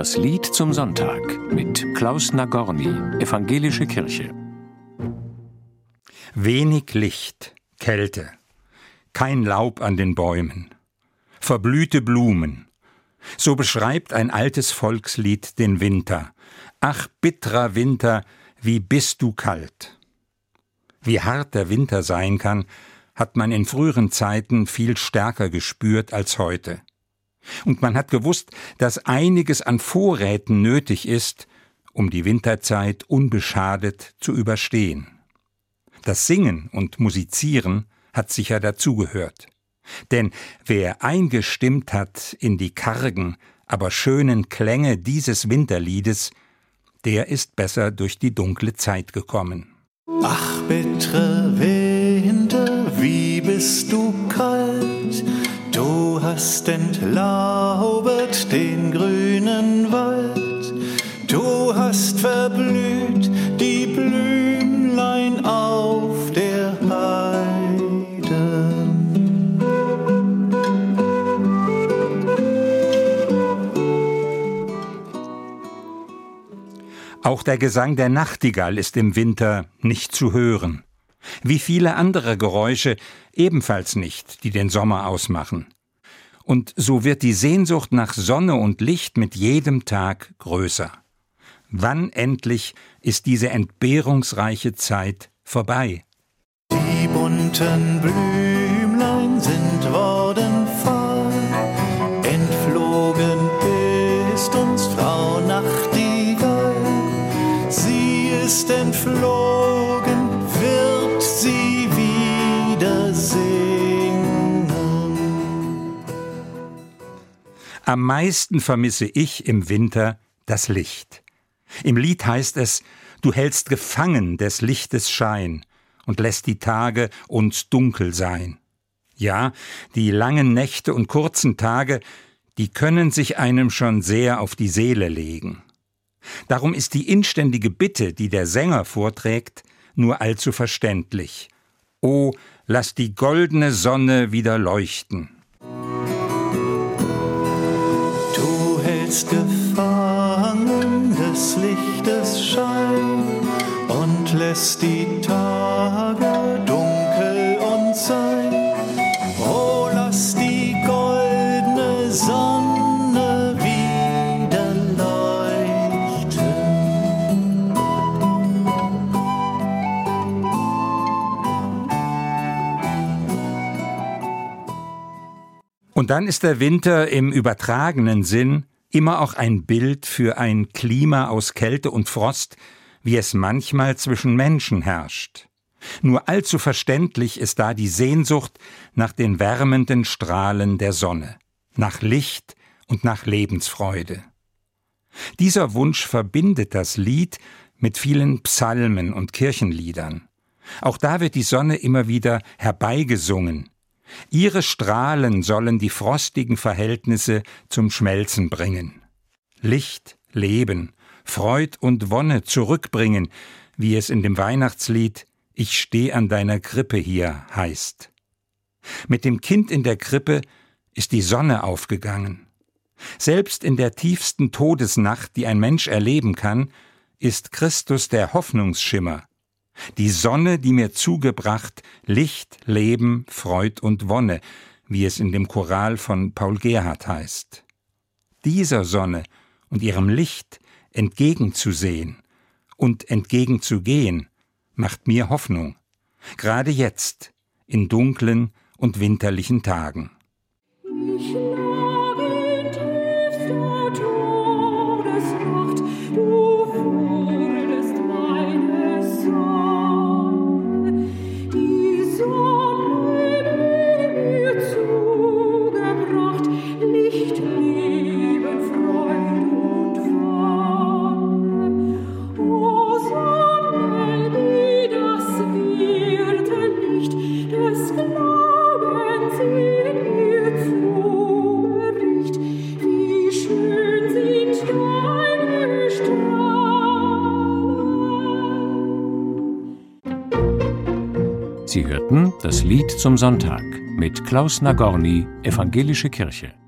Das Lied zum Sonntag mit Klaus Nagorny, Evangelische Kirche. Wenig Licht, Kälte, kein Laub an den Bäumen, verblühte Blumen. So beschreibt ein altes Volkslied den Winter. Ach, bitterer Winter, wie bist du kalt. Wie hart der Winter sein kann, hat man in früheren Zeiten viel stärker gespürt als heute. Und man hat gewusst, dass einiges an Vorräten nötig ist, um die Winterzeit unbeschadet zu überstehen. Das Singen und Musizieren hat sicher dazugehört. Denn wer eingestimmt hat in die kargen, aber schönen Klänge dieses Winterliedes, der ist besser durch die dunkle Zeit gekommen. Ach, bittere Winter, wie bist du kalt, Du hast entlaubet den grünen Wald, du hast verblüht die Blümlein auf der Heide. Auch der Gesang der Nachtigall ist im Winter nicht zu hören wie viele andere Geräusche ebenfalls nicht, die den Sommer ausmachen. Und so wird die Sehnsucht nach Sonne und Licht mit jedem Tag größer. Wann endlich ist diese entbehrungsreiche Zeit vorbei? Die bunten Blümlein Am meisten vermisse ich im Winter das Licht. Im Lied heißt es, du hältst gefangen des Lichtes Schein und lässt die Tage uns dunkel sein. Ja, die langen Nächte und kurzen Tage, die können sich einem schon sehr auf die Seele legen. Darum ist die inständige Bitte, die der Sänger vorträgt, nur allzu verständlich. O, lass die goldene Sonne wieder leuchten. Hältst gefangen des Lichtes Schein und lässt die Tage dunkel und sein. O, lass die goldene Sonne Und dann ist der Winter im übertragenen Sinn immer auch ein Bild für ein Klima aus Kälte und Frost, wie es manchmal zwischen Menschen herrscht. Nur allzu verständlich ist da die Sehnsucht nach den wärmenden Strahlen der Sonne, nach Licht und nach Lebensfreude. Dieser Wunsch verbindet das Lied mit vielen Psalmen und Kirchenliedern. Auch da wird die Sonne immer wieder herbeigesungen, Ihre Strahlen sollen die frostigen Verhältnisse zum Schmelzen bringen. Licht, Leben, Freud und Wonne zurückbringen, wie es in dem Weihnachtslied Ich steh an deiner Krippe hier heißt. Mit dem Kind in der Krippe ist die Sonne aufgegangen. Selbst in der tiefsten Todesnacht, die ein Mensch erleben kann, ist Christus der Hoffnungsschimmer, die Sonne, die mir zugebracht Licht, Leben, Freud und Wonne, wie es in dem Choral von Paul Gerhard heißt. Dieser Sonne und ihrem Licht entgegenzusehen und entgegenzugehen, macht mir Hoffnung, gerade jetzt, in dunklen und winterlichen Tagen. Ich Sie hörten das Lied zum Sonntag mit Klaus Nagorny, Evangelische Kirche.